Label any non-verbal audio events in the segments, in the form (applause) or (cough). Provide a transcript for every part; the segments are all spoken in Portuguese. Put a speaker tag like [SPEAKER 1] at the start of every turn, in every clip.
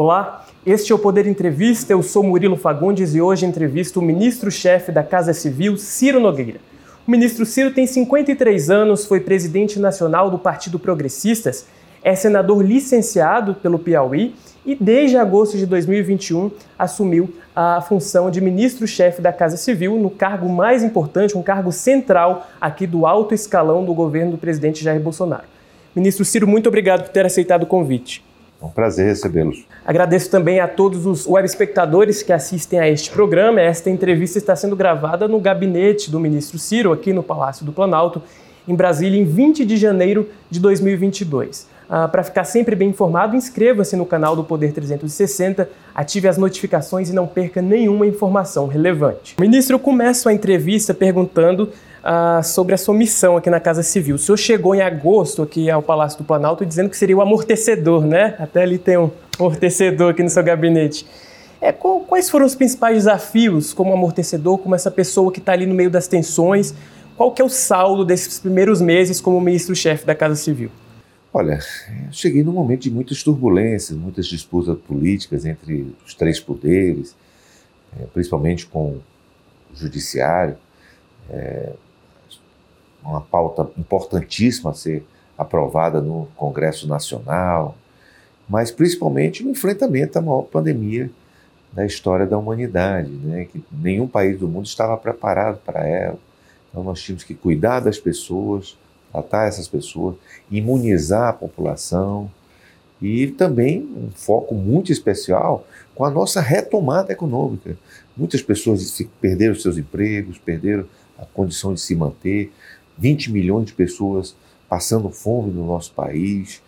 [SPEAKER 1] Olá, este é o Poder Entrevista. Eu sou Murilo Fagundes e hoje entrevisto o ministro-chefe da Casa Civil, Ciro Nogueira. O ministro Ciro tem 53 anos, foi presidente nacional do Partido Progressistas, é senador licenciado pelo Piauí e desde agosto de 2021 assumiu a função de ministro-chefe da Casa Civil, no cargo mais importante, um cargo central aqui do alto escalão do governo do presidente Jair Bolsonaro. Ministro Ciro, muito obrigado por ter aceitado o convite.
[SPEAKER 2] É um prazer recebê-los.
[SPEAKER 1] Agradeço também a todos os web espectadores que assistem a este programa. Esta entrevista está sendo gravada no gabinete do ministro Ciro, aqui no Palácio do Planalto, em Brasília, em 20 de janeiro de 2022. Ah, Para ficar sempre bem informado, inscreva-se no canal do Poder 360, ative as notificações e não perca nenhuma informação relevante. Ministro, eu começo a entrevista perguntando ah, sobre a sua missão aqui na Casa Civil. O senhor chegou em agosto aqui ao Palácio do Planalto dizendo que seria o amortecedor, né? Até ali tem um amortecedor aqui no seu gabinete. É, quais foram os principais desafios como amortecedor, como essa pessoa que está ali no meio das tensões? Qual que é o saldo desses primeiros meses como ministro-chefe da Casa Civil?
[SPEAKER 2] Olha, cheguei num momento de muitas turbulências, muitas disputas políticas entre os três poderes, é, principalmente com o judiciário. É, uma pauta importantíssima a ser aprovada no Congresso Nacional, mas principalmente o enfrentamento à maior pandemia da história da humanidade, né? que nenhum país do mundo estava preparado para ela. Então nós tínhamos que cuidar das pessoas, tratar essas pessoas, imunizar a população e também um foco muito especial com a nossa retomada econômica. Muitas pessoas perderam seus empregos, perderam a condição de se manter, 20 milhões de pessoas passando fome no nosso país.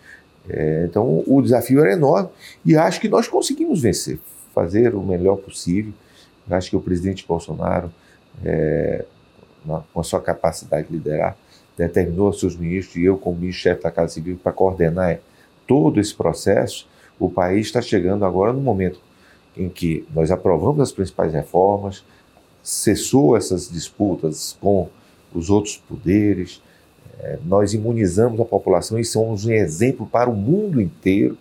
[SPEAKER 2] É, então o desafio era enorme e acho que nós conseguimos vencer, fazer o melhor possível. Acho que o presidente Bolsonaro, é, na, com a sua capacidade de liderar, determinou seus ministros e eu, como ministro-chefe da Casa Civil, para coordenar todo esse processo. O país está chegando agora no momento em que nós aprovamos as principais reformas, cessou essas disputas com os outros poderes, é, nós imunizamos a população e somos um exemplo para o mundo inteiro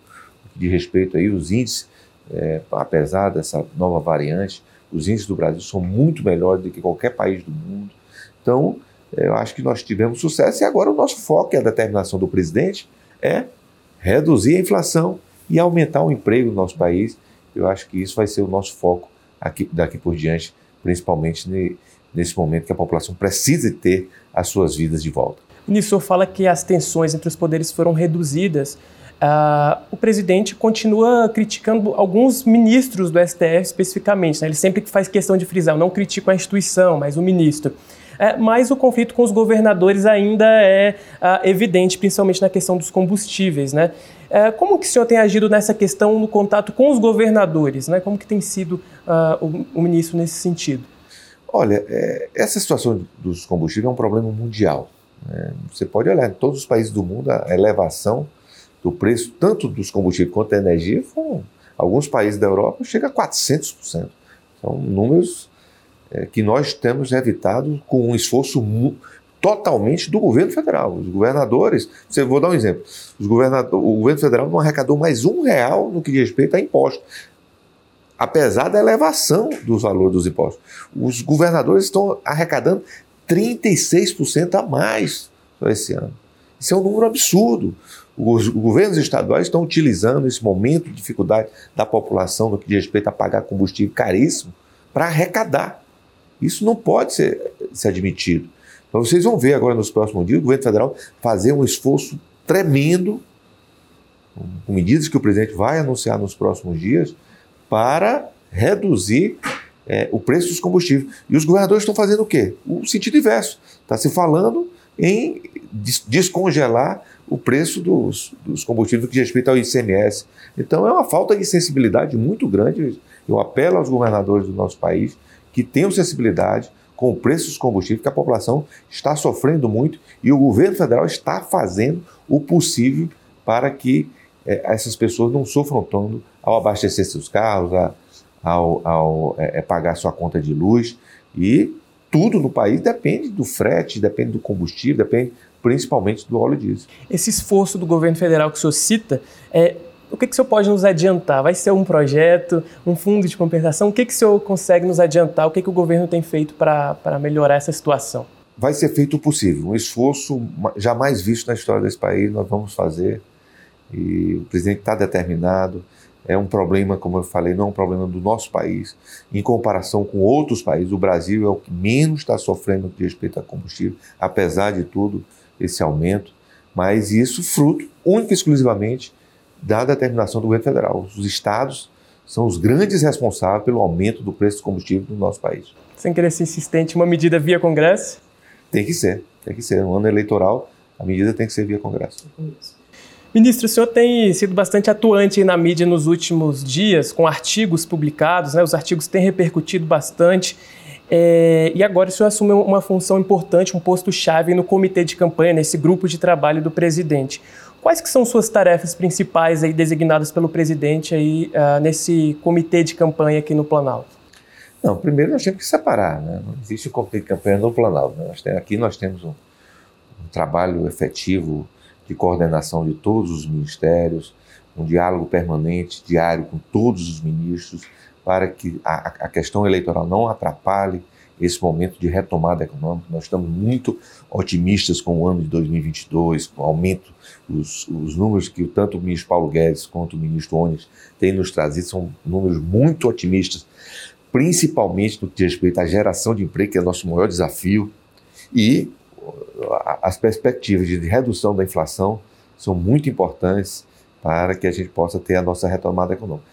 [SPEAKER 2] de respeito aí os índices, é, apesar dessa nova variante, os índices do Brasil são muito melhores do que qualquer país do mundo. Então, é, eu acho que nós tivemos sucesso e agora o nosso foco e a determinação do presidente é reduzir a inflação e aumentar o emprego no nosso país. Eu acho que isso vai ser o nosso foco aqui, daqui por diante, principalmente nesse momento que a população precisa ter as suas vidas de volta.
[SPEAKER 1] O ministro fala que as tensões entre os poderes foram reduzidas. Uh, o presidente continua criticando alguns ministros do STF especificamente. Né? Ele sempre faz questão de frisar, eu não critico a instituição, mas o ministro. É, mas o conflito com os governadores ainda é uh, evidente, principalmente na questão dos combustíveis. Né? É, como que o senhor tem agido nessa questão no contato com os governadores? Né? Como que tem sido uh, o, o ministro nesse sentido?
[SPEAKER 2] Olha, é, essa situação dos combustíveis é um problema mundial. Né? Você pode olhar em todos os países do mundo a elevação do preço, tanto dos combustíveis quanto da energia, foram, alguns países da Europa chega a 400%. São números é, que nós temos evitado com um esforço totalmente do governo federal. Os governadores, você, vou dar um exemplo, os o governo federal não arrecadou mais um real no que diz respeito a impostos apesar da elevação dos valores dos impostos. Os governadores estão arrecadando 36% a mais esse ano. Isso é um número absurdo. Os governos estaduais estão utilizando esse momento de dificuldade da população no que diz respeito a pagar combustível caríssimo para arrecadar. Isso não pode ser, ser admitido. Então vocês vão ver agora nos próximos dias o governo federal fazer um esforço tremendo, com medidas que o presidente vai anunciar nos próximos dias, para reduzir é, o preço dos combustíveis. E os governadores estão fazendo o quê? O sentido inverso. Está se falando em descongelar o preço dos, dos combustíveis que diz respeito ao ICMS. Então é uma falta de sensibilidade muito grande. Eu apelo aos governadores do nosso país que tenham sensibilidade com o preço dos combustíveis, que a população está sofrendo muito e o governo federal está fazendo o possível para que é, essas pessoas não sofram tanto ao abastecer seus carros, a, ao, ao é, é, pagar sua conta de luz. E tudo no país depende do frete, depende do combustível, depende principalmente do óleo diesel.
[SPEAKER 1] Esse esforço do governo federal que o senhor cita, é, o que, que o senhor pode nos adiantar? Vai ser um projeto, um fundo de compensação? O que, que o senhor consegue nos adiantar? O que, que o governo tem feito para melhorar essa situação?
[SPEAKER 2] Vai ser feito o possível. Um esforço jamais visto na história desse país, nós vamos fazer. E o presidente está determinado. É um problema, como eu falei, não é um problema do nosso país. Em comparação com outros países, o Brasil é o que menos está sofrendo de respeito a combustível, apesar de tudo, esse aumento. Mas isso fruto, única e exclusivamente, da determinação do governo federal. Os estados são os grandes responsáveis pelo aumento do preço do combustível no nosso país.
[SPEAKER 1] Sem querer ser insistente, uma medida via Congresso?
[SPEAKER 2] Tem que ser, tem que ser. No ano eleitoral, a medida tem que ser via Congresso.
[SPEAKER 1] Ministro, o senhor tem sido bastante atuante na mídia nos últimos dias, com artigos publicados, né? os artigos têm repercutido bastante. É, e agora o senhor assume uma função importante, um posto-chave no comitê de campanha, nesse grupo de trabalho do presidente. Quais que são suas tarefas principais aí designadas pelo presidente aí, uh, nesse comitê de campanha aqui no Planalto?
[SPEAKER 2] Não, primeiro nós temos que separar, né? não existe comitê de campanha no Planalto. Né? Nós temos, aqui nós temos um, um trabalho efetivo de coordenação de todos os ministérios, um diálogo permanente, diário com todos os ministros, para que a, a questão eleitoral não atrapalhe esse momento de retomada econômica. Nós estamos muito otimistas com o ano de 2022, com o aumento, os, os números que tanto o ministro Paulo Guedes quanto o ministro Ones têm nos trazido são números muito otimistas, principalmente no que diz respeito à geração de emprego, que é nosso maior desafio, e as perspectivas de redução da inflação são muito importantes para que a gente possa ter a nossa retomada econômica.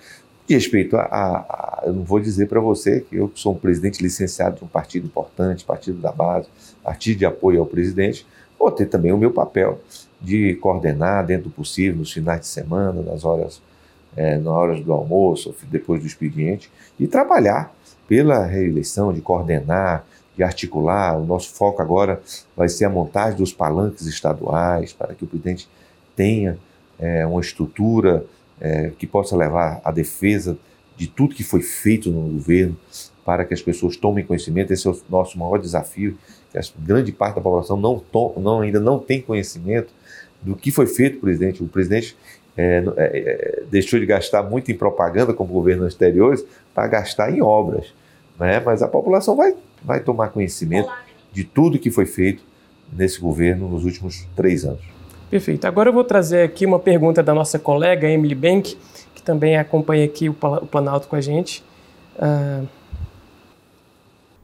[SPEAKER 2] E respeito a, a, a, eu não vou dizer para você que eu sou um presidente licenciado de um partido importante, partido da base, partido de apoio ao presidente, vou ter também o meu papel de coordenar dentro do possível, nos finais de semana, nas horas, é, nas horas do almoço, depois do expediente, e trabalhar pela reeleição, de coordenar, de articular. O nosso foco agora vai ser a montagem dos palanques estaduais, para que o presidente tenha é, uma estrutura é, que possa levar à defesa de tudo que foi feito no governo, para que as pessoas tomem conhecimento. Esse é o nosso maior desafio, que a grande parte da população não, não ainda não tem conhecimento do que foi feito, presidente. O presidente é, é, é, deixou de gastar muito em propaganda, como governos anteriores, para gastar em obras. Né? Mas a população vai, vai tomar conhecimento de tudo que foi feito nesse governo nos últimos três anos.
[SPEAKER 1] Perfeito. Agora eu vou trazer aqui uma pergunta da nossa colega Emily Bank, que também acompanha aqui o Planalto com a gente. Uh...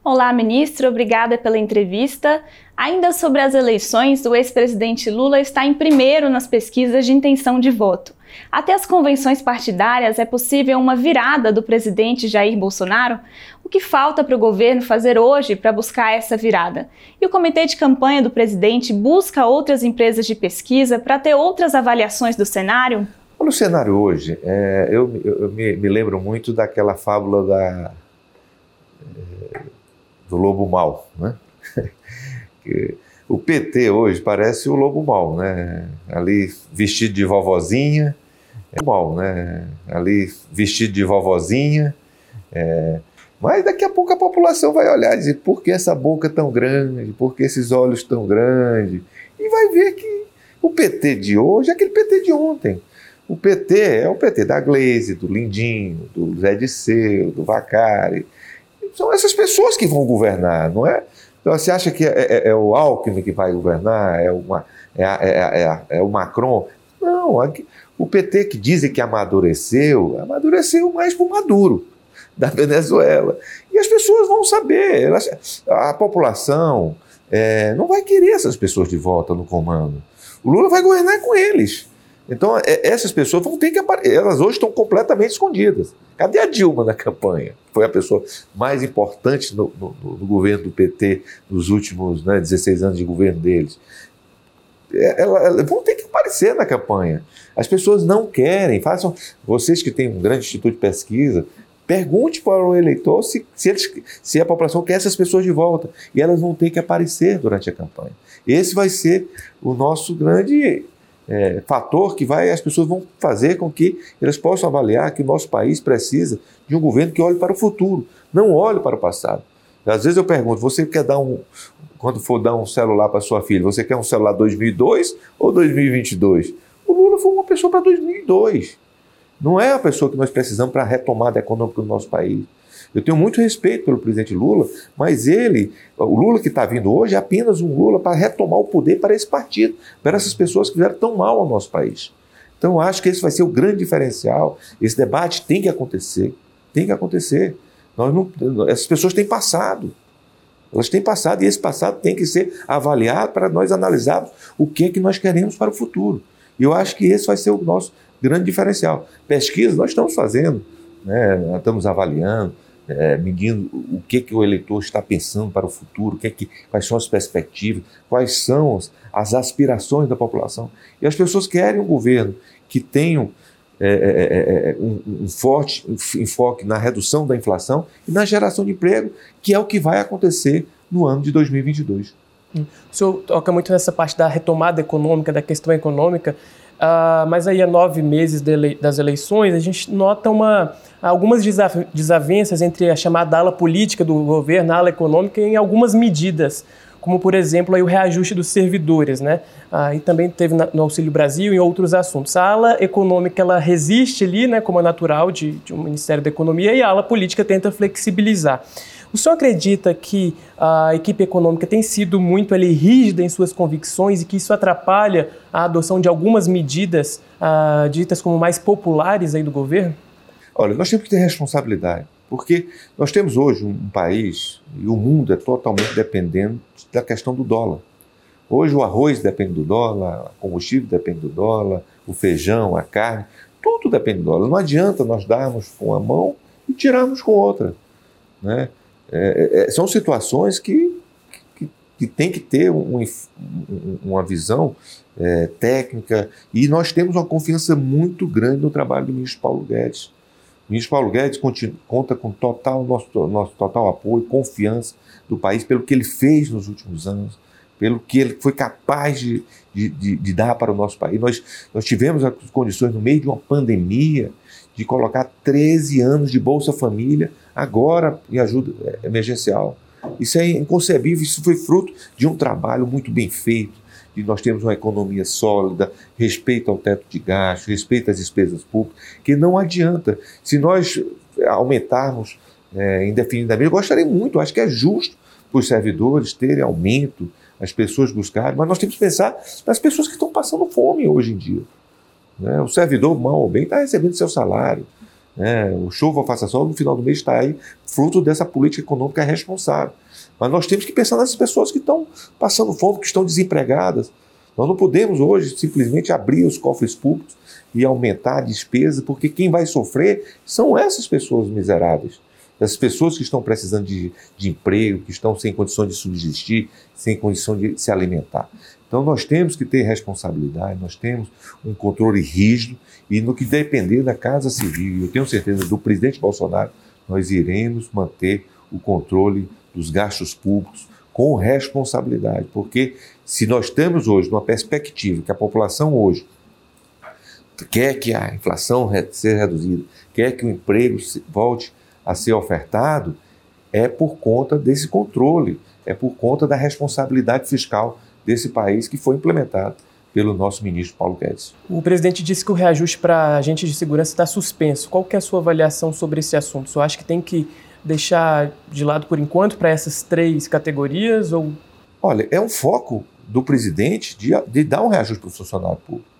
[SPEAKER 3] Olá, ministro. Obrigada pela entrevista. Ainda sobre as eleições, o ex-presidente Lula está em primeiro nas pesquisas de intenção de voto. Até as convenções partidárias é possível uma virada do presidente Jair Bolsonaro? O que falta para o governo fazer hoje para buscar essa virada? E o comitê de campanha do presidente busca outras empresas de pesquisa para ter outras avaliações do cenário?
[SPEAKER 2] Olha o cenário hoje. É, eu, eu me, me, lembro muito daquela fábula da, é, do lobo mau, né? (laughs) o PT hoje parece o lobo mau, né? Ali vestido de vovozinha, é mal, né? Ali vestido de vovozinha, é, mas daqui a pouco a população vai olhar e dizer por que essa boca tão grande, por que esses olhos tão grandes? E vai ver que o PT de hoje é aquele PT de ontem. O PT é o PT da Glaze, do Lindinho, do Zé Disseu, do Vacari. São essas pessoas que vão governar, não é? Então você acha que é, é, é o Alckmin que vai governar? É, uma, é, é, é, o Macron? Não, o PT que dizem que amadureceu, amadureceu mais para o Maduro da Venezuela. E as pessoas vão saber, elas, a população é, não vai querer essas pessoas de volta no comando. O Lula vai governar com eles. Então, é, essas pessoas vão ter que aparecer. Elas hoje estão completamente escondidas. Cadê a Dilma na campanha? Foi a pessoa mais importante no, no, no governo do PT nos últimos né, 16 anos de governo deles. É, elas vão ter que aparecer na campanha. As pessoas não querem. Façam. Vocês que têm um grande instituto de pesquisa, Pergunte para o eleitor se, se, eles, se, a população quer essas pessoas de volta. E elas vão ter que aparecer durante a campanha. Esse vai ser o nosso grande é, fator que vai, as pessoas vão fazer com que elas possam avaliar que o nosso país precisa de um governo que olhe para o futuro, não olhe para o passado. Às vezes eu pergunto, você quer dar um, quando for dar um celular para sua filha, você quer um celular 2002 ou 2022? O Lula foi uma pessoa para 2002. Não é a pessoa que nós precisamos para a retomada econômica do nosso país. Eu tenho muito respeito pelo presidente Lula, mas ele, o Lula que está vindo hoje, é apenas um Lula para retomar o poder para esse partido, para essas pessoas que fizeram tão mal ao nosso país. Então, acho que esse vai ser o grande diferencial. Esse debate tem que acontecer. Tem que acontecer. Nós não, essas pessoas têm passado. Elas têm passado e esse passado tem que ser avaliado para nós analisarmos o que é que nós queremos para o futuro. E eu acho que esse vai ser o nosso grande diferencial. Pesquisa nós estamos fazendo, né? estamos avaliando, é, medindo o que, que o eleitor está pensando para o futuro, o que, que quais são as perspectivas, quais são as aspirações da população. E as pessoas querem um governo que tenha é, é, é, é um, um, forte enfoque na redução da inflação e na geração de emprego, que é o que vai acontecer no ano de 2022.
[SPEAKER 1] O senhor toca muito nessa parte da retomada econômica, da questão econômica. Uh, mas aí, há nove meses ele das eleições, a gente nota uma, algumas desavenças entre a chamada ala política do governo, a ala econômica, em algumas medidas, como, por exemplo, aí, o reajuste dos servidores, né? Uh, e também teve no Auxílio Brasil e outros assuntos. A ala econômica ela resiste ali, né, como é natural de, de um Ministério da Economia, e a ala política tenta flexibilizar. O senhor acredita que a equipe econômica tem sido muito ali, rígida em suas convicções e que isso atrapalha a adoção de algumas medidas ah, ditas como mais populares aí do governo?
[SPEAKER 2] Olha, nós temos que ter responsabilidade, porque nós temos hoje um país e o mundo é totalmente dependente da questão do dólar. Hoje o arroz depende do dólar, o combustível depende do dólar, o feijão, a carne, tudo depende do dólar. Não adianta nós darmos com uma mão e tirarmos com outra. Né? É, é, é, são situações que, que, que tem que ter um, uma visão é, técnica e nós temos uma confiança muito grande no trabalho do ministro Paulo Guedes. O ministro Paulo Guedes conta com total nosso, nosso total apoio, confiança do país pelo que ele fez nos últimos anos, pelo que ele foi capaz de, de, de, de dar para o nosso país. Nós, nós tivemos as condições, no meio de uma pandemia, de colocar 13 anos de Bolsa Família agora em ajuda emergencial. Isso é inconcebível, isso foi fruto de um trabalho muito bem feito, de nós termos uma economia sólida, respeito ao teto de gastos, respeito às despesas públicas, que não adianta. Se nós aumentarmos é, indefinidamente, eu gostaria muito, acho que é justo para os servidores terem aumento, as pessoas buscarem, mas nós temos que pensar nas pessoas que estão passando fome hoje em dia. Né? O servidor, mal ou bem, está recebendo seu salário. Né? O chova ou faça sol, no final do mês está aí, fruto dessa política econômica responsável. Mas nós temos que pensar nessas pessoas que estão passando fome, que estão desempregadas. Nós não podemos hoje simplesmente abrir os cofres públicos e aumentar a despesa, porque quem vai sofrer são essas pessoas miseráveis. Essas pessoas que estão precisando de, de emprego, que estão sem condições de subsistir, sem condição de se alimentar. Então nós temos que ter responsabilidade, nós temos um controle rígido e no que depender da Casa Civil, eu tenho certeza do presidente Bolsonaro, nós iremos manter o controle dos gastos públicos com responsabilidade, porque se nós temos hoje uma perspectiva que a população hoje quer que a inflação seja reduzida, quer que o emprego volte a ser ofertado, é por conta desse controle, é por conta da responsabilidade fiscal desse país que foi implementado pelo nosso ministro Paulo Guedes.
[SPEAKER 1] O presidente disse que o reajuste para agentes de segurança está suspenso. Qual que é a sua avaliação sobre esse assunto? Você acha que tem que deixar de lado por enquanto para essas três categorias? Ou...
[SPEAKER 2] Olha, é um foco do presidente de, de dar um reajuste para o funcionário público.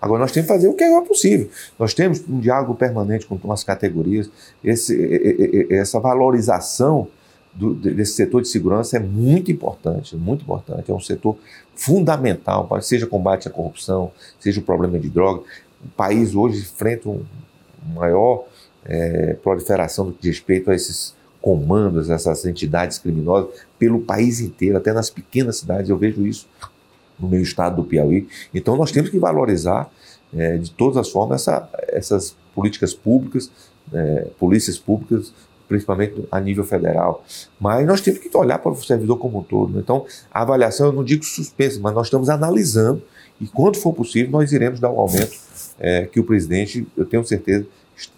[SPEAKER 2] Agora, nós temos que fazer o que é possível. Nós temos um diálogo permanente com as categorias, esse, essa valorização do, desse setor de segurança é muito importante, muito importante. É um setor fundamental, seja combate à corrupção, seja o problema de droga. O país hoje enfrenta uma um maior é, proliferação do que diz respeito a esses comandos, essas entidades criminosas, pelo país inteiro, até nas pequenas cidades. Eu vejo isso no meu estado do Piauí. Então nós temos que valorizar é, de todas as formas essa, essas políticas públicas, é, polícias públicas principalmente a nível federal. Mas nós temos que olhar para o servidor como um todo. Né? Então, a avaliação, eu não digo suspensa, mas nós estamos analisando e, quando for possível, nós iremos dar o aumento é, que o presidente, eu tenho certeza,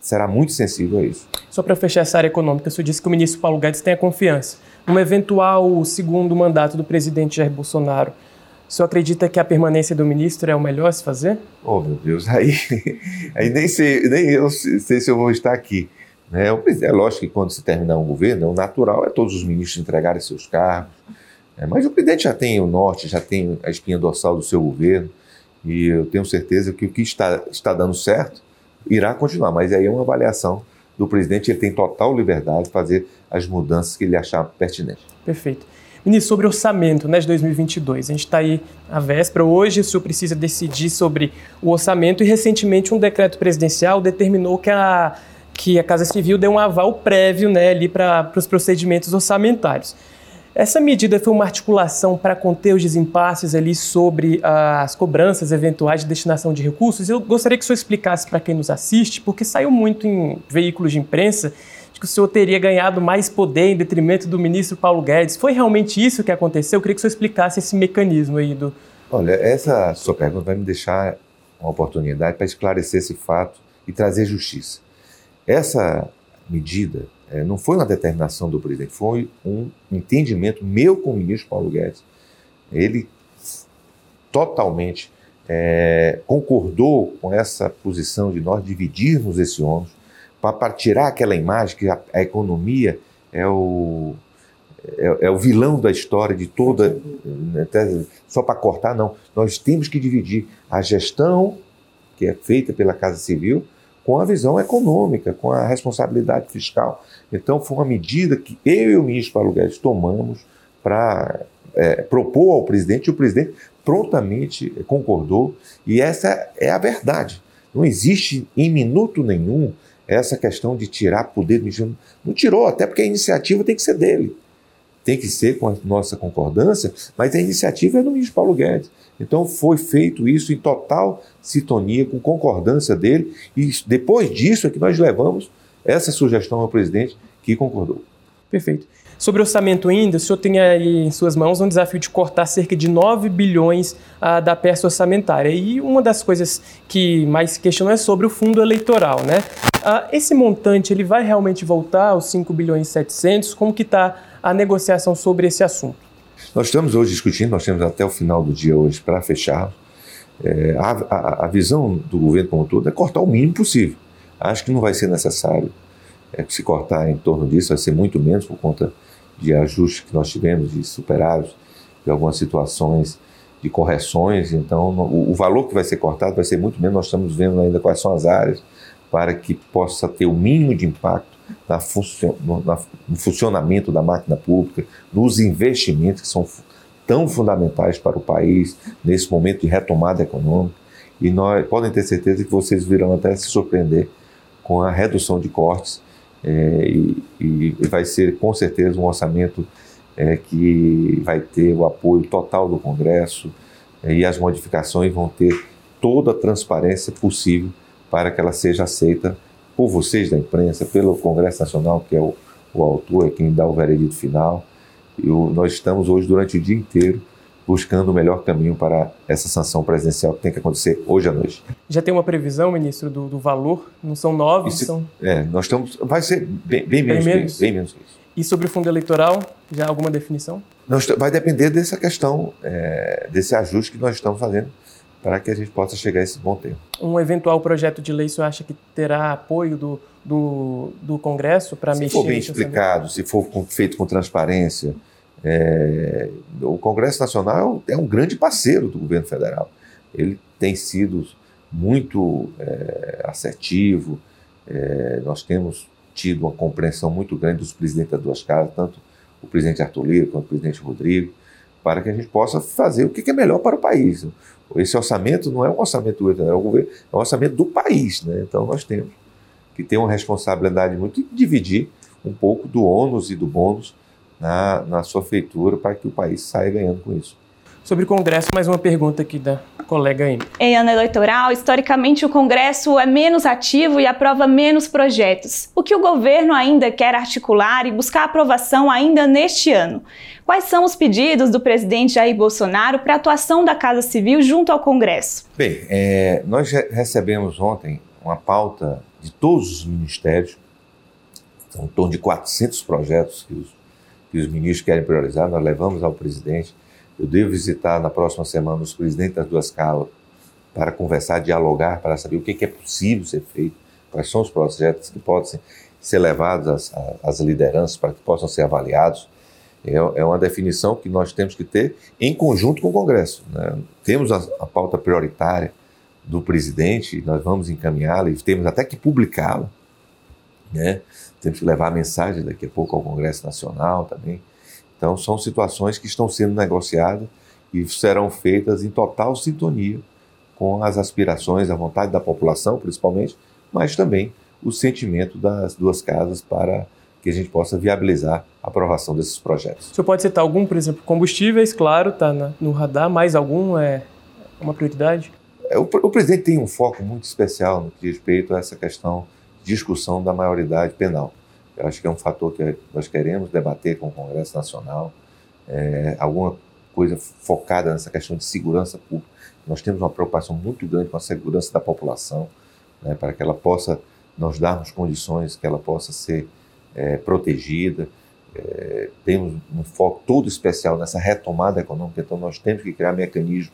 [SPEAKER 2] será muito sensível a isso.
[SPEAKER 1] Só para fechar essa área econômica, o senhor disse que o ministro Paulo Guedes tem a confiança. Num eventual segundo mandato do presidente Jair Bolsonaro, o senhor acredita que a permanência do ministro é o melhor a se fazer?
[SPEAKER 2] Oh, meu Deus, (laughs) aí, aí nem, sei, nem eu sei se eu vou estar aqui. Né? É lógico que quando se terminar um governo, o natural é todos os ministros entregarem seus cargos. Né? Mas o presidente já tem o norte, já tem a espinha dorsal do seu governo. E eu tenho certeza que o que está, está dando certo irá continuar. Mas aí é uma avaliação do presidente, ele tem total liberdade de fazer as mudanças que ele achar pertinentes.
[SPEAKER 1] Perfeito. Sobre orçamento né, de 2022, a gente está aí à véspera. Hoje o senhor precisa decidir sobre o orçamento e recentemente um decreto presidencial determinou que a, que a Casa Civil deu um aval prévio né, ali para os procedimentos orçamentários. Essa medida foi uma articulação para conter os desimpasses ali sobre as cobranças eventuais de destinação de recursos. Eu gostaria que o senhor explicasse para quem nos assiste, porque saiu muito em veículos de imprensa que o senhor teria ganhado mais poder em detrimento do ministro Paulo Guedes. Foi realmente isso que aconteceu? Eu queria que o senhor explicasse esse mecanismo aí do.
[SPEAKER 2] Olha, essa sua pergunta vai me deixar uma oportunidade para esclarecer esse fato e trazer justiça. Essa medida é, não foi uma determinação do presidente, foi um entendimento meu com o ministro Paulo Guedes. Ele totalmente é, concordou com essa posição de nós dividirmos esse ônus para tirar aquela imagem que a, a economia é o, é, é, o vilão da história de toda. Até, só para cortar, não. Nós temos que dividir a gestão que é feita pela Casa Civil com a visão econômica, com a responsabilidade fiscal. Então, foi uma medida que eu e o ministro Paulo Guedes tomamos para é, propor ao presidente, e o presidente prontamente concordou, e essa é a verdade. Não existe em minuto nenhum essa questão de tirar poder do ministro. Não tirou, até porque a iniciativa tem que ser dele. Tem que ser com a nossa concordância, mas a iniciativa é do ministro Paulo Guedes. Então foi feito isso em total sintonia, com concordância dele, e depois disso é que nós levamos essa sugestão ao presidente que concordou.
[SPEAKER 1] Perfeito. Sobre orçamento ainda, o senhor tem aí em suas mãos um desafio de cortar cerca de 9 bilhões ah, da peça orçamentária. E uma das coisas que mais se questionou é sobre o fundo eleitoral, né? Ah, esse montante, ele vai realmente voltar aos 5 bilhões e 700? Como que está a negociação sobre esse assunto?
[SPEAKER 2] Nós estamos hoje discutindo, nós temos até o final do dia hoje para fechar. É, a, a, a, visão do governo como um todo é cortar o mínimo possível. Acho que não vai ser necessário é, se cortar em torno disso, vai ser muito menos por conta de ajustes que nós tivemos, de superávit, de algumas situações de correções. Então, o, o valor que vai ser cortado vai ser muito menos. Nós estamos vendo ainda quais são as áreas para que possa ter o mínimo de impacto na no, no funcionamento da máquina pública, nos investimentos que são tão fundamentais para o país nesse momento de retomada econômica. E nós podem ter certeza que vocês virão até se surpreender com a redução de cortes é, e, e, vai ser com certeza um orçamento é, que vai ter o apoio total do Congresso é, e as modificações vão ter toda a transparência possível para que ela seja aceita por vocês da imprensa, pelo Congresso Nacional, que é o, o autor, é quem dá o veredito final. E o, nós estamos hoje, durante o dia inteiro, buscando o melhor caminho para essa sanção presidencial que tem que acontecer hoje à noite.
[SPEAKER 1] Já tem uma previsão, ministro, do, do valor? Não são nove? Isso, são...
[SPEAKER 2] É, nós estamos. Vai ser bem, bem, menos, bem, menos. bem menos que isso.
[SPEAKER 1] E sobre o fundo eleitoral, já alguma definição?
[SPEAKER 2] Nós, vai depender dessa questão, é, desse ajuste que nós estamos fazendo para que a gente possa chegar a esse bom tempo.
[SPEAKER 1] Um eventual projeto de lei, você acha que terá apoio do, do, do Congresso para mexer?
[SPEAKER 2] Se for bem explicado, se for feito com transparência, é, o Congresso Nacional é um grande parceiro do governo federal. Ele tem sido muito é, assertivo, é, nós temos tido uma compreensão muito grande dos presidentes das duas casas, tanto o presidente Arthur Lira quanto o presidente Rodrigo, para que a gente possa fazer o que é melhor para o país. Esse orçamento não é um orçamento do é, governo, é um orçamento do país. Né? Então nós temos que ter uma responsabilidade muito e dividir um pouco do ônus e do bônus na, na sua feitura para que o país saia ganhando com isso.
[SPEAKER 1] Sobre o Congresso, mais uma pergunta aqui da colega aí.
[SPEAKER 3] Em ano eleitoral, historicamente o Congresso é menos ativo e aprova menos projetos. O que o governo ainda quer articular e buscar aprovação ainda neste ano? Quais são os pedidos do presidente Jair Bolsonaro para a atuação da Casa Civil junto ao Congresso?
[SPEAKER 2] Bem, é, nós recebemos ontem uma pauta de todos os ministérios, são em torno de 400 projetos que os, que os ministros querem priorizar, nós levamos ao presidente Eu devo visitar na próxima semana os presidentes das duas casas para conversar, dialogar, para saber o que é possível ser feito, quais são os projetos que podem ser levados às, às lideranças para que possam ser avaliados. É, é, uma definição que nós temos que ter em conjunto com o Congresso. Né? Temos a, a pauta prioritária do presidente, nós vamos encaminhá-la e temos até que publicá-la. Né? Temos que levar a mensagem daqui a pouco ao Congresso Nacional também. Então, são situações que estão sendo negociadas e serão feitas em total sintonia com as aspirações, a vontade da população, principalmente, mas também o sentimento das duas casas para que a gente possa viabilizar a aprovação desses projetos.
[SPEAKER 1] O senhor pode citar algum, por exemplo, combustíveis, claro, está no radar, mais algum é uma prioridade?
[SPEAKER 2] É, o, o, presidente tem um foco muito especial no que diz respeito a essa questão de discussão da maioridade penal. Eu acho que é um fator que nós queremos debater com o Congresso Nacional, é, alguma coisa focada nessa questão de segurança pública. Nós temos uma preocupação muito grande com a segurança da população, né, para que ela possa, nós darmos condições que ela possa ser é, protegida. É, temos um foco todo especial nessa retomada econômica, então nós temos que criar mecanismos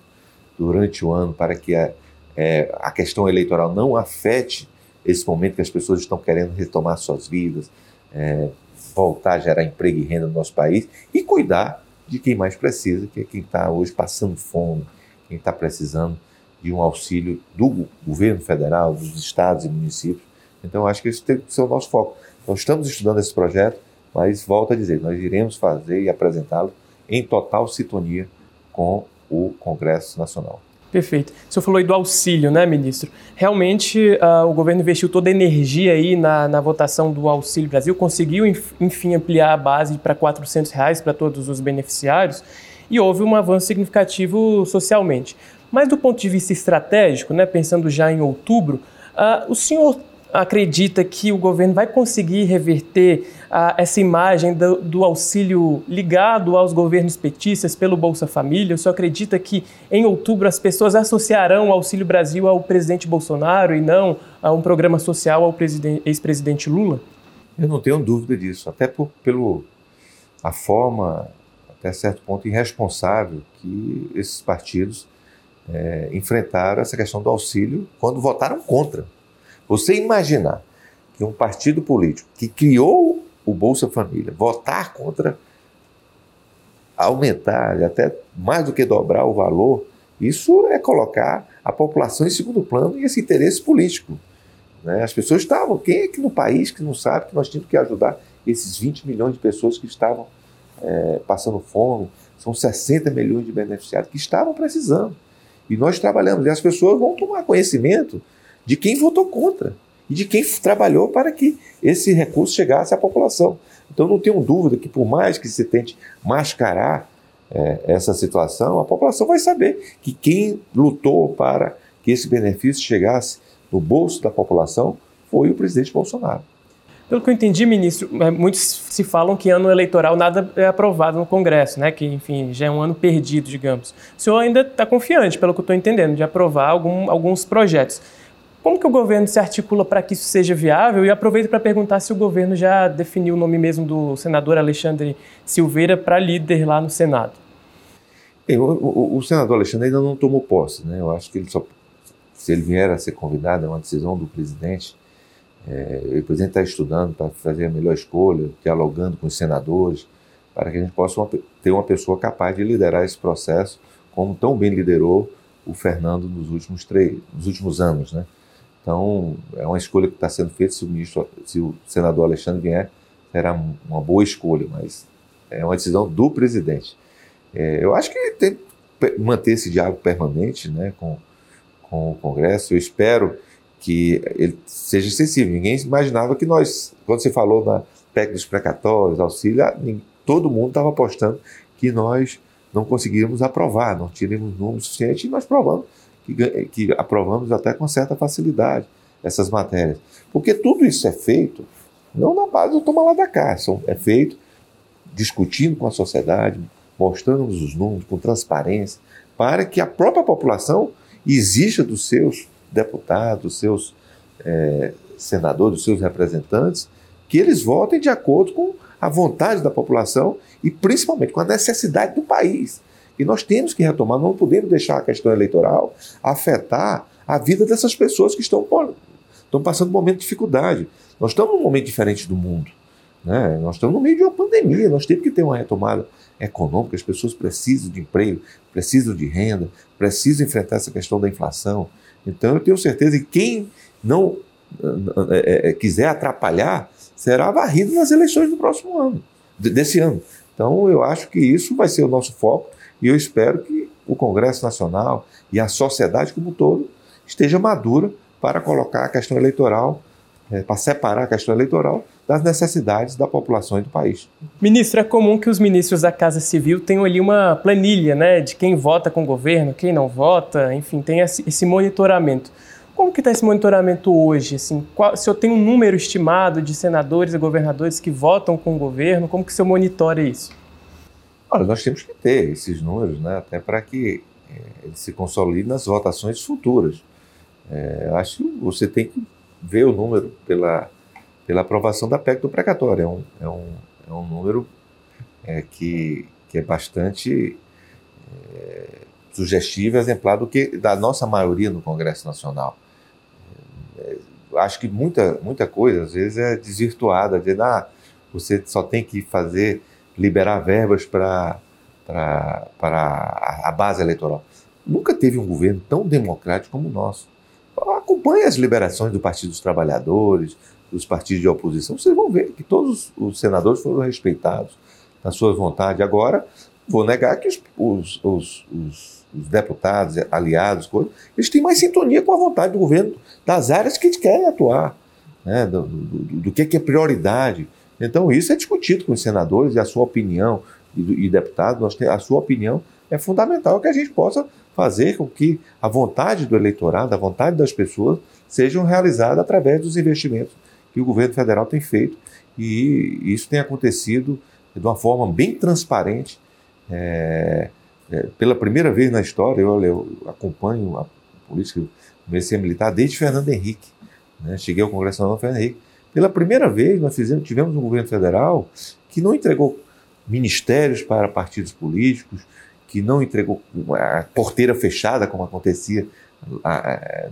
[SPEAKER 2] durante o ano para que a, é, a questão eleitoral não afete esse momento que as pessoas estão querendo retomar suas vidas, é, voltar a gerar emprego e renda no nosso país e cuidar de quem mais precisa, que é quem está hoje passando fome, quem está precisando de um auxílio do governo federal, dos estados e municípios. Então, acho que esse tem que ser o nosso foco. Nós estamos estudando esse projeto, mas volto a dizer, nós iremos fazer e apresentá-lo em total sintonia com o Congresso Nacional.
[SPEAKER 1] Perfeito. O senhor falou aí do auxílio, né, ministro? Realmente uh, o governo investiu toda a energia aí na, na votação do Auxílio Brasil, conseguiu, enfim, ampliar a base para 400 reais para todos os beneficiários e houve um avanço significativo socialmente. Mas do ponto de vista estratégico, né, pensando já em outubro, uh, o senhor acredita que o governo vai conseguir reverter ah, essa imagem do, do, auxílio ligado aos governos petistas pelo Bolsa Família? O senhor acredita que em outubro as pessoas associarão o Auxílio Brasil ao presidente Bolsonaro e não a um programa social ao ex-presidente Lula?
[SPEAKER 2] Eu não tenho dúvida disso, até por, pelo a forma, até certo ponto, irresponsável que esses partidos é, enfrentaram essa questão do auxílio quando votaram contra. Você imaginar que um partido político que criou o Bolsa Família votar contra aumentar, até mais do que dobrar o valor, isso é colocar a população em segundo plano e esse interesse político. Né? As pessoas estavam, quem é que no país que não sabe que nós tínhamos que ajudar esses 20 milhões de pessoas que estavam é, passando fome, são 60 milhões de beneficiários que estavam precisando. E nós trabalhamos, e as pessoas vão tomar conhecimento de quem votou contra e de quem trabalhou para que esse recurso chegasse à população. Então, não tenho dúvida que, por mais que se tente mascarar é, essa situação, a população vai saber que quem lutou para que esse benefício chegasse no bolso da população foi o presidente Bolsonaro.
[SPEAKER 1] Pelo que eu entendi, ministro, é, muitos se falam que ano eleitoral nada é aprovado no Congresso, né? Que, enfim, já é um ano perdido, digamos. O senhor ainda está confiante, pelo que eu estou entendendo, de aprovar algum, alguns projetos. Como que o governo se articula para que isso seja viável? E aproveito para perguntar se o governo já definiu o nome mesmo do senador Alexandre Silveira para líder lá no Senado.
[SPEAKER 2] Bem, o, o, o, senador Alexandre ainda não tomou posse, né? Eu acho que ele só, se ele vier a ser convidado, é uma decisão do presidente. É, o presidente está estudando para fazer a melhor escolha, dialogando com os senadores, para que a gente possa uma, ter uma pessoa capaz de liderar esse processo, como tão bem liderou o Fernando nos últimos três, nos últimos anos, né? Então, é uma escolha que está sendo feita. Se o, ministro, se o senador Alexandre vier, será uma boa escolha, mas é uma decisão do presidente. É, eu acho que tem que manter esse diálogo permanente né, com, com o Congresso. Eu espero que ele seja sensível. Ninguém imaginava que nós, quando você falou na PEC dos precatórios, auxílio, ah, todo mundo estava apostando que nós não conseguiríamos aprovar, não tínhamos número suficiente e nós provamos que, que aprovamos até com certa facilidade essas matérias. Porque tudo isso é feito não na base do tomar lá da cá, é feito discutindo com a sociedade, mostrando os números com transparência, para que a própria população exija dos seus deputados, dos seus é, senadores, dos seus representantes, que eles votem de acordo com a vontade da população e principalmente com a necessidade do país E nós temos que retomar, não podemos deixar a questão eleitoral afetar a vida dessas pessoas que estão, estão passando um momento de dificuldade. Nós estamos num momento diferente do mundo. Né? Nós estamos no meio de uma pandemia, nós temos que ter uma retomada econômica, as pessoas precisam de emprego, precisam de renda, precisam enfrentar essa questão da inflação. Então eu tenho certeza que quem não é, é, quiser atrapalhar será varrido nas eleições do próximo ano, desse ano. Então eu acho que isso vai ser o nosso foco e eu espero que o Congresso Nacional e a sociedade como um todo esteja madura para colocar a questão eleitoral, é, para separar a questão eleitoral das necessidades da população e do país.
[SPEAKER 1] Ministro, é comum que os ministros da Casa Civil tenham ali uma planilha né, de quem vota com o governo, quem não vota, enfim, tem esse monitoramento. Como que está esse monitoramento hoje? Assim, qual, se eu tenho um número estimado de senadores e governadores que votam com o governo, como que o senhor monitora isso?
[SPEAKER 2] Olha, nós temos que ter esses números, né, até para que é, ele se consolide nas votações futuras. É, acho que você tem que ver o número pela pela aprovação da PEC do precatório. É um, é um, é um número é, que, que é bastante é, sugestivo e exemplar do que da nossa maioria no Congresso Nacional. Acho que muita, muita coisa, às vezes, é desvirtuada, dizendo, ah, você só tem que fazer, liberar verbas para a base eleitoral. Nunca teve um governo tão democrático como o nosso. Acompanhe as liberações do Partido dos Trabalhadores, dos partidos de oposição, vocês vão ver que todos os senadores foram respeitados nas suas vontades. Agora, vou negar que os, os, os, os, deputados, aliados, eles têm mais sintonia com a vontade do governo das áreas que eles querem atuar, né, do, do, do que é prioridade. Então, isso é discutido com os senadores e a sua opinião, e, e deputados, nós tem, a sua opinião é fundamental que a gente possa fazer com que a vontade do eleitorado, a vontade das pessoas, sejam realizadas através dos investimentos que o governo federal tem feito e isso tem acontecido de uma forma bem transparente. É, é, pela primeira vez na história, eu, eu acompanho a política comecei a militar desde Fernando Henrique. Né? Cheguei ao Congresso Nacional Fernando Henrique. Pela primeira vez, nós fizemos, tivemos um governo federal que não entregou ministérios para partidos políticos, que não entregou a porteira fechada, como acontecia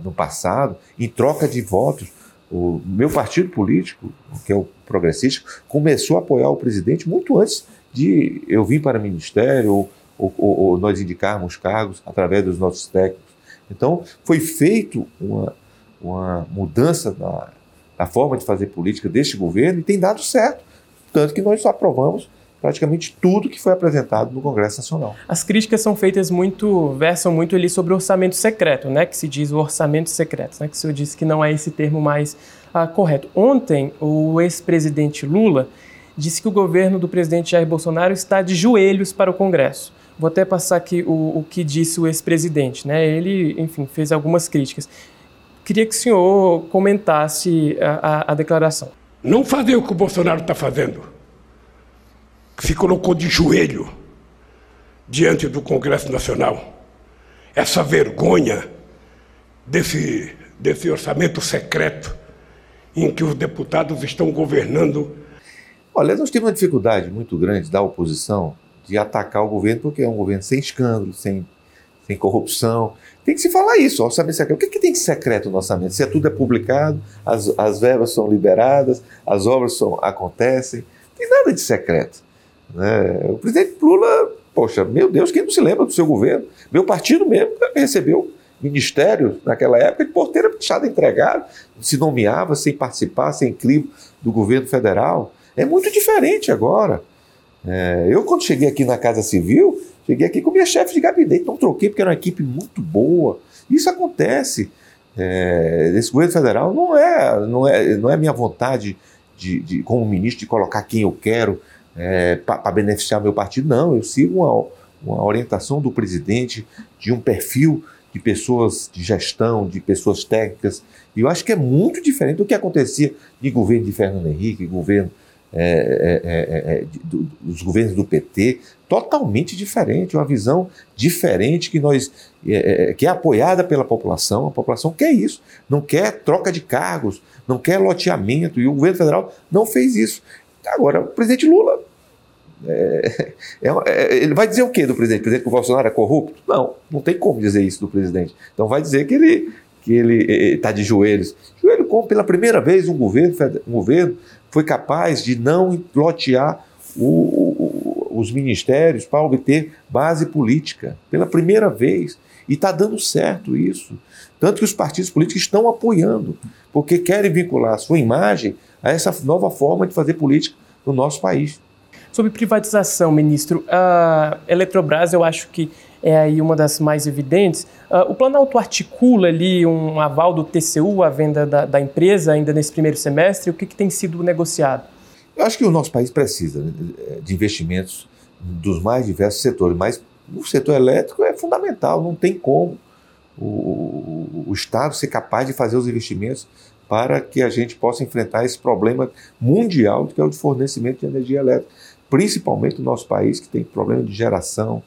[SPEAKER 2] no passado, em troca de votos o meu partido político, que é o progressista, começou a apoiar o presidente muito antes de eu vir para o ministério ou, ou, ou nós indicarmos cargos através dos nossos técnicos. Então, foi feito uma, uma mudança na, na forma de fazer política deste governo e tem dado certo. Tanto que nós aprovamos praticamente tudo que foi apresentado no Congresso Nacional.
[SPEAKER 1] As críticas são feitas muito, versam muito ali sobre orçamento secreto, né, que se diz o orçamento secreto, né, que o senhor disse que não é esse termo mais ah, correto. Ontem, o ex-presidente Lula disse que o governo do presidente Jair Bolsonaro está de joelhos para o Congresso. Vou até passar aqui o, o que disse o ex-presidente, né, ele, enfim, fez algumas críticas. Queria que o senhor comentasse a, a, a declaração.
[SPEAKER 4] Não fazer o que o Bolsonaro está fazendo se colocou de joelho diante do Congresso Nacional. Essa vergonha desse, desse orçamento secreto em que os deputados estão governando.
[SPEAKER 2] Olha, nós temos uma dificuldade muito grande da oposição de atacar o governo, porque é um governo sem escândalo, sem, sem corrupção. Tem que se falar isso, orçamento secreto. O que, que tem de secreto no orçamento? Se é tudo é publicado, as, as verbas são liberadas, as obras são, acontecem, não tem nada de secreto. Né? O presidente Lula, poxa, meu Deus, quem não se lembra do seu governo? Meu partido mesmo recebeu ministério naquela época de porteira fechada entregado, se nomeava sem participar, sem clima do governo federal. É muito diferente agora. É, eu, quando cheguei aqui na Casa Civil, cheguei aqui com minha chefe de gabinete, não troquei porque era uma equipe muito boa. Isso acontece. É, esse governo federal não é, não é, não é minha vontade de, de, como ministro, de colocar quem eu quero é, para beneficiar meu partido, não. Eu sigo uma, uma orientação do presidente de um perfil de pessoas de gestão, de pessoas técnicas. E eu acho que é muito diferente do que acontecia de governo de Fernando Henrique, governo é, é, é, é do, dos governos do PT, totalmente diferente, uma visão diferente que nós é, é, que é apoiada pela população. A população quer isso, não quer troca de cargos, não quer loteamento e o governo federal não fez isso. Agora, o presidente Lula É, (laughs) é, é, ele vai dizer o quê do presidente? O presidente que o Bolsonaro é corrupto? Não, não tem como dizer isso do presidente. Então vai dizer que ele que ele está de joelhos. Joelho como pela primeira vez um governo, um governo foi capaz de não lotear o, o, os ministérios para obter base política. Pela primeira vez. E está dando certo isso. Tanto que os partidos políticos estão apoiando, porque querem vincular a sua imagem a essa nova forma de fazer política no nosso país.
[SPEAKER 1] Sobre privatização, ministro, a Eletrobras eu acho que é aí uma das mais evidentes. Uh, o Planalto articula ali um aval do TCU à venda da, da empresa ainda nesse primeiro semestre. O que, que, tem sido negociado?
[SPEAKER 2] Eu acho que o nosso país precisa né, de investimentos dos mais diversos setores, mas o setor elétrico é fundamental, não tem como o, o, Estado ser capaz de fazer os investimentos para que a gente possa enfrentar esse problema mundial que é o de fornecimento de energia elétrica, principalmente no nosso país que tem problema de geração,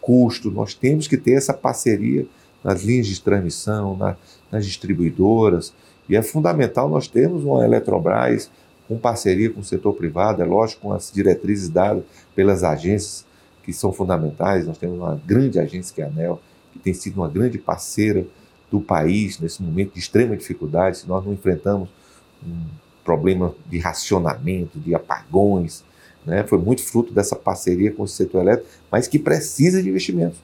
[SPEAKER 2] custo. Nós temos que ter essa parceria nas linhas de transmissão, na, nas distribuidoras, e é fundamental nós termos uma Eletrobras com parceria com o setor privado, é lógico, com as diretrizes dadas pelas agências que são fundamentais. Nós temos uma grande agência que é a ANEL, que tem sido uma grande parceira do país nesse momento de extrema dificuldade, se nós não enfrentamos um problema de racionamento, de apagões, né? foi muito fruto dessa parceria com o setor elétrico, mas que precisa de investimentos,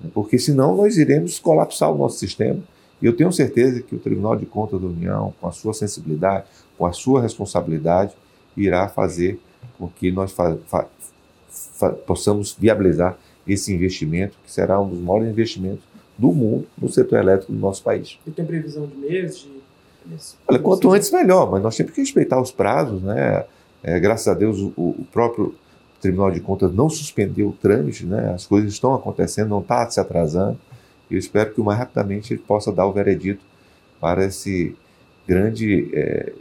[SPEAKER 2] né? porque senão nós iremos colapsar o nosso sistema. E eu tenho certeza que o Tribunal de Contas da União, com a sua sensibilidade, com a sua responsabilidade, irá fazer com que nós possamos viabilizar esse investimento, que será um dos maiores investimentos do mundo no setor elétrico do nosso país.
[SPEAKER 1] E tem previsão de mês? De...
[SPEAKER 2] Olha, quanto antes melhor, mas nós temos que respeitar os prazos, né? É, graças a Deus o, o, próprio Tribunal de Contas não suspendeu o trâmite, né? As coisas estão acontecendo, não está se atrasando. Eu espero que o mais rapidamente ele possa dar o veredito para esse grande é,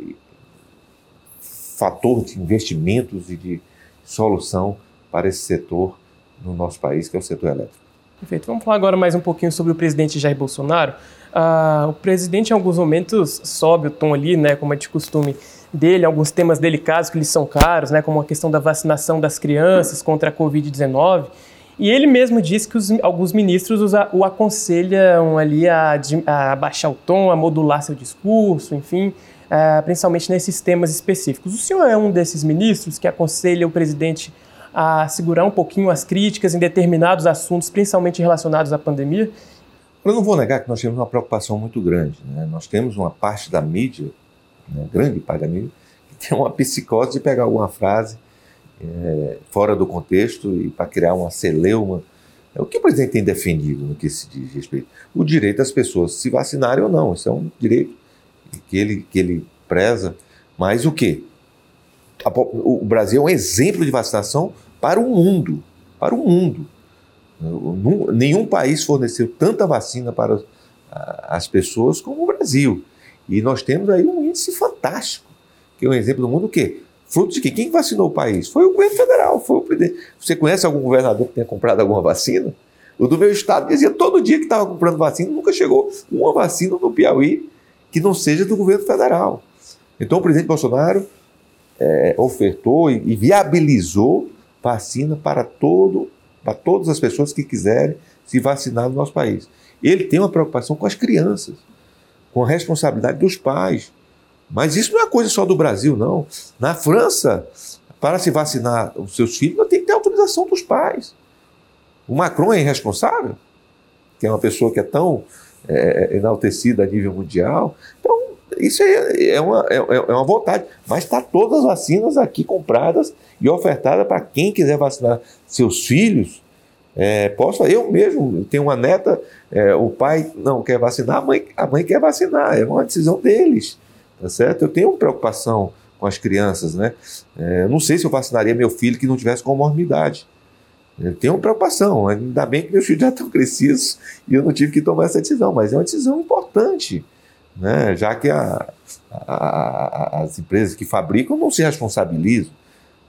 [SPEAKER 2] fator de investimentos e de solução para esse setor no nosso país, que é o setor elétrico.
[SPEAKER 1] Perfeito. Vamos falar agora mais um pouquinho sobre o presidente Jair Bolsonaro. Ah, o presidente, em alguns momentos, sobe o tom ali, né, como é de costume dele, alguns temas delicados que lhe são caros, né, como a questão da vacinação das crianças contra a Covid-19. E ele mesmo disse que os, alguns ministros os, o aconselham ali a, a, baixar o tom, a modular seu discurso, enfim, uh, principalmente nesses temas específicos. O senhor é um desses ministros que aconselha o presidente a segurar um pouquinho as críticas em determinados assuntos, principalmente relacionados à pandemia?
[SPEAKER 2] Eu não vou negar que nós temos uma preocupação muito grande. Né? Nós temos uma parte da mídia, né, grande parte da que tem uma psicose de pegar alguma frase é, fora do contexto e para criar uma celeuma. É, o que o presidente tem defendido no que se diz respeito? O direito das pessoas se vacinarem ou não. Isso é um direito que ele, que ele preza. Mas o quê? o Brasil é um exemplo de vacinação para o mundo. Para o mundo. Nenhum país forneceu tanta vacina para as pessoas como o Brasil. E nós temos aí um índice fantástico, que é um exemplo do mundo o quê? Fruto de quê? Quem vacinou o país? Foi o governo federal, foi o presidente. Você conhece algum governador que tenha comprado alguma vacina? O do meu estado dizia todo dia que estava comprando vacina, nunca chegou uma vacina no Piauí que não seja do governo federal. Então o presidente Bolsonaro é, ofertou e, e viabilizou vacina para todo, para todas as pessoas que quiserem se vacinar no nosso país. Ele tem uma preocupação com as crianças, com a responsabilidade dos pais. Mas isso não é coisa só do Brasil, não. Na França, para se vacinar os seus filhos, tem que ter autorização dos pais. O Macron é irresponsável, que é uma pessoa que é tão é, enaltecida a nível mundial. Então, isso é, é, uma, é, é uma vontade. Mas está todas as vacinas aqui compradas e ofertadas para quem quiser vacinar seus filhos. É, posso, eu mesmo tenho uma neta, é, o pai não quer vacinar, a mãe, a mãe quer vacinar, é uma decisão deles, tá certo? Eu tenho preocupação com as crianças, né? É, não sei se eu vacinaria meu filho que não tivesse comorbidade. Eu tenho preocupação, ainda bem que meus filhos já estão (laughs) crescidos e eu não tive que tomar essa decisão, mas é uma decisão importante né? já que a, a, as empresas que fabricam não se responsabilizam.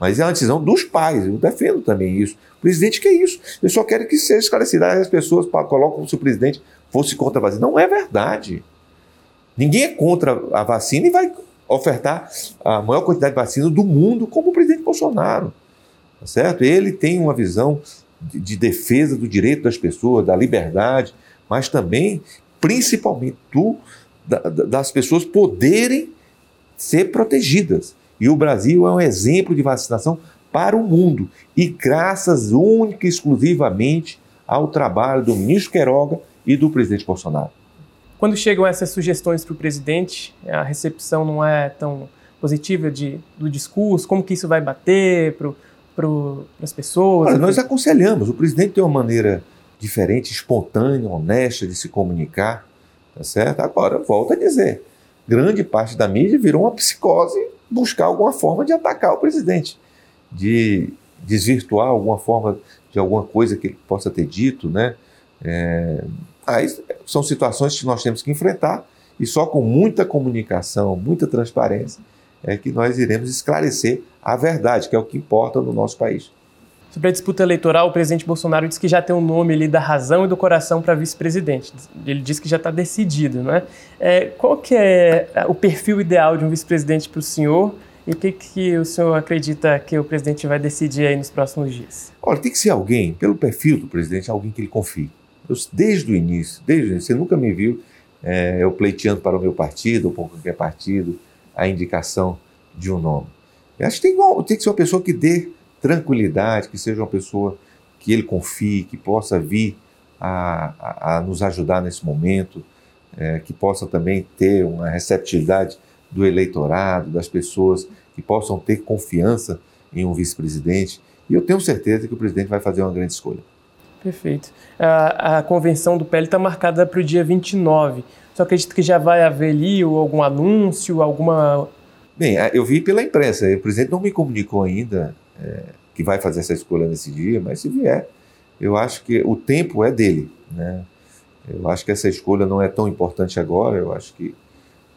[SPEAKER 2] Mas é uma decisão dos pais, eu defendo também isso. O presidente quer isso. Eu só quero que seja esclarecido. As pessoas colocam como se o presidente fosse contra a vacina. Não é verdade. Ninguém é contra a vacina e vai ofertar a maior quantidade de vacina do mundo como o presidente Bolsonaro. tá certo? Ele tem uma visão de, de defesa do direito das pessoas, da liberdade, mas também, principalmente, do, da, das pessoas poderem ser protegidas. E o Brasil é um exemplo de vacinação para o mundo. E graças única e exclusivamente ao trabalho do ministro Queiroga e do presidente Bolsonaro.
[SPEAKER 1] Quando chegam essas sugestões para o presidente, a recepção não é tão positiva de, do discurso, como que isso vai bater para as pessoas?
[SPEAKER 2] Olha, nós aconselhamos, o presidente tem uma maneira diferente, espontânea, honesta de se comunicar, tá certo? Agora, volto a dizer, grande parte da mídia virou uma psicose buscar alguma forma de atacar o presidente, de desvirtuar alguma forma de alguma coisa que ele possa ter dito, né? É, aí são situações que nós temos que enfrentar e só com muita comunicação, muita transparência é que nós iremos esclarecer a verdade, que é o que importa no nosso país.
[SPEAKER 1] Sobre a disputa eleitoral, o presidente Bolsonaro disse que já tem um nome ali da razão e do coração para vice-presidente. Ele disse que já está decidido, não é? é? Qual que é o perfil ideal de um vice-presidente para o senhor e o que, que o senhor acredita que o presidente vai decidir aí nos próximos dias?
[SPEAKER 2] Olha, tem que ser alguém, pelo perfil do presidente, alguém que ele confie. Eu, desde o início, desde o início, você nunca me viu é, eu pleiteando para o meu partido ou para qualquer partido a indicação de um nome. Eu acho que tem, tem que ser uma pessoa que dê tranquilidade, que seja uma pessoa que ele confie, que possa vir a, a, a nos ajudar nesse momento, é, que possa também ter uma receptividade do eleitorado, das pessoas que possam ter confiança em um vice-presidente. E eu tenho certeza que o presidente vai fazer uma grande escolha.
[SPEAKER 1] Perfeito. A, a convenção do PL está marcada para o dia 29. Só acredito que já vai haver ali algum anúncio, alguma.
[SPEAKER 2] Bem, eu vi pela imprensa. O presidente não me comunicou ainda é, que vai fazer essa escolha nesse dia, mas se vier, eu acho que o tempo é dele. Né? Eu acho que essa escolha não é tão importante agora. Eu acho que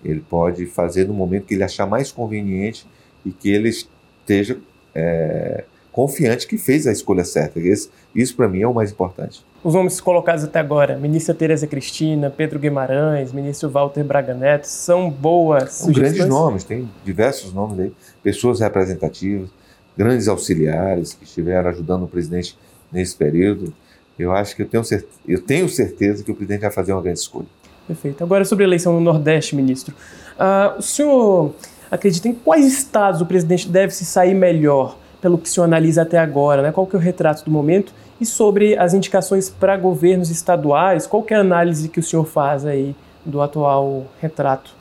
[SPEAKER 2] ele pode fazer no momento que ele achar mais conveniente e que ele esteja é, confiante que fez a escolha certa. Isso, isso para mim é o mais importante.
[SPEAKER 1] Os nomes colocados até agora, ministra Tereza Cristina, Pedro Guimarães, ministro Walter Braga Neto, são boas
[SPEAKER 2] são grandes nomes, tem diversos nomes aí, pessoas representativas, grandes auxiliares que estiveram ajudando o presidente nesse período. Eu acho que eu tenho, eu tenho certeza que o presidente vai fazer uma grande escolha.
[SPEAKER 1] Perfeito. Agora sobre a eleição no Nordeste, ministro. Uh, o senhor acredita em quais estados o presidente deve se sair melhor, pelo que o senhor analisa até agora? Né? Qual que é o retrato do momento? E sobre as indicações para governos estaduais, qual que é a análise que o senhor faz aí do atual retrato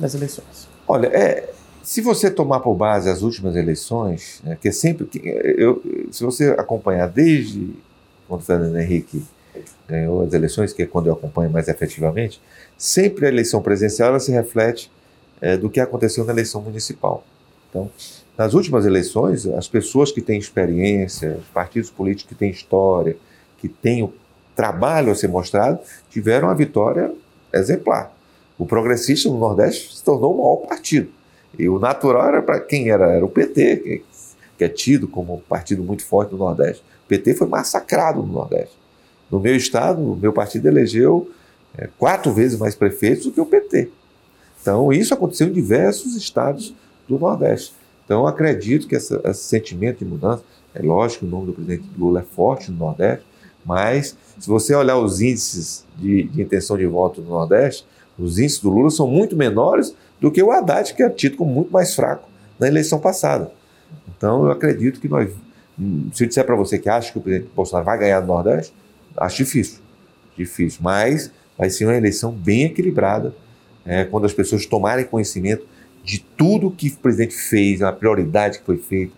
[SPEAKER 1] das eleições?
[SPEAKER 2] Olha, é, se você tomar por base as últimas eleições, né, que é sempre que eu, se você acompanhar desde quando Fernando Henrique ganhou as eleições, que é quando eu acompanho mais efetivamente, sempre a eleição presidencial ela se reflete é, do que aconteceu na eleição municipal. Então, nas últimas eleições, as pessoas que têm experiência, os partidos políticos que têm história, que têm o trabalho a ser mostrado, tiveram a vitória exemplar. O progressista no Nordeste se tornou o maior partido. E o natural era para quem era? Era o PT, que, é tido como um partido muito forte no Nordeste. O PT foi massacrado no Nordeste. No meu estado, o meu partido elegeu é, quatro vezes mais prefeitos do que o PT. Então, isso aconteceu em diversos estados do Nordeste. Então, acredito que essa, esse sentimento de mudança, é lógico que o nome do presidente Lula é forte no Nordeste, mas se você olhar os índices de, de intenção de voto no Nordeste, os índices do Lula são muito menores do que o Haddad, que é tido como muito mais fraco na eleição passada. Então, eu acredito que nós. Se eu disser para você que acha que o presidente Bolsonaro vai ganhar no Nordeste, acho difícil. Difícil. Mas vai ser uma eleição bem equilibrada é, quando as pessoas tomarem conhecimento de tudo que o presidente fez, a prioridade que foi feita,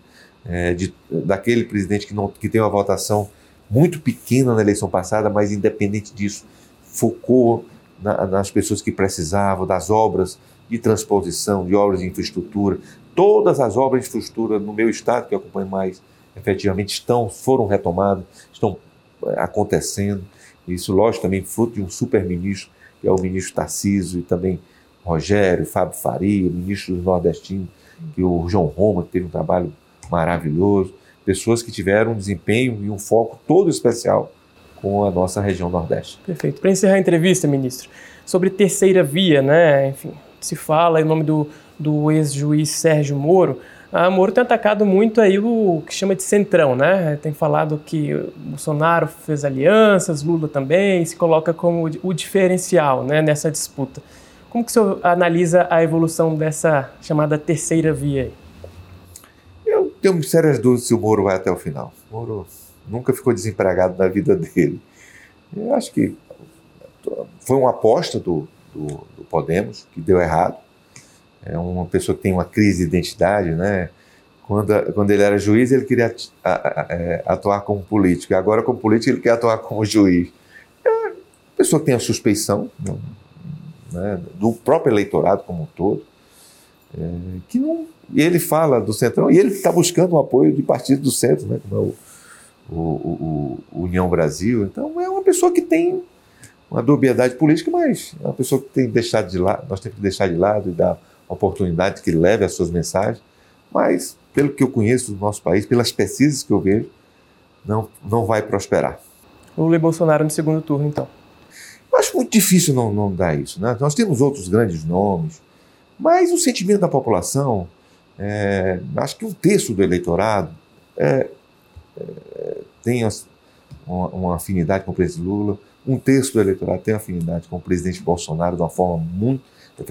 [SPEAKER 2] é, de, daquele presidente que, não, que tem uma votação muito pequena na eleição passada, mas independente disso, focou na, nas pessoas que precisavam, das obras de transposição, de obras de infraestrutura. Todas as obras de infraestrutura no meu estado, que eu acompanho mais efetivamente, estão, foram retomadas, estão é, acontecendo. Isso, lógico, também fruto de um super-ministro, que é o ministro Tarcísio, e também Rogério, Fábio Faria, ministro do Nordestino, que o João Roma, que teve um trabalho maravilhoso, pessoas que tiveram um desempenho e um foco todo especial com a nossa região Nordeste.
[SPEAKER 1] Perfeito. Para encerrar a entrevista, ministro, sobre terceira via, né? Enfim, se fala em nome do, do ex-juiz Sérgio Moro, A Moro tem atacado muito aí o que chama de centrão, né? Tem falado que Bolsonaro fez alianças, Lula também, se coloca como o diferencial né, nessa disputa. Como que o senhor analisa a evolução dessa chamada terceira via aí?
[SPEAKER 2] Eu tenho sérias dúvidas se o Moro vai até o final. O Moro nunca ficou desempregado na vida dele. Eu acho que foi uma aposta do, do, do Podemos que deu errado é uma pessoa que tem uma crise de identidade, né? Quando, quando ele era juiz, ele queria é, atuar como político, agora, como político, ele quer atuar como juiz. É uma pessoa que tem a suspeição né, do próprio eleitorado como um todo, é, que não. E ele fala do Centrão, e ele está buscando o apoio de partidos do centro, né, como é o, o, o, o União Brasil. Então, é uma pessoa que tem uma dubiedade política, mas é uma pessoa que tem deixado de lado, nós temos que deixar de lado e dar oportunidade que leve as suas mensagens, mas pelo que eu conheço do nosso país, pelas pesquisas que eu vejo, não, não vai prosperar.
[SPEAKER 1] Lula e Bolsonaro no segundo turno, então.
[SPEAKER 2] Eu acho muito difícil não, não dar isso. Né? Nós temos outros grandes nomes, mas o sentimento da população, é, acho que um terço do eleitorado é, é, tem uma, uma, afinidade com o presidente Lula, um terço do eleitorado tem afinidade com o presidente Bolsonaro de uma forma muito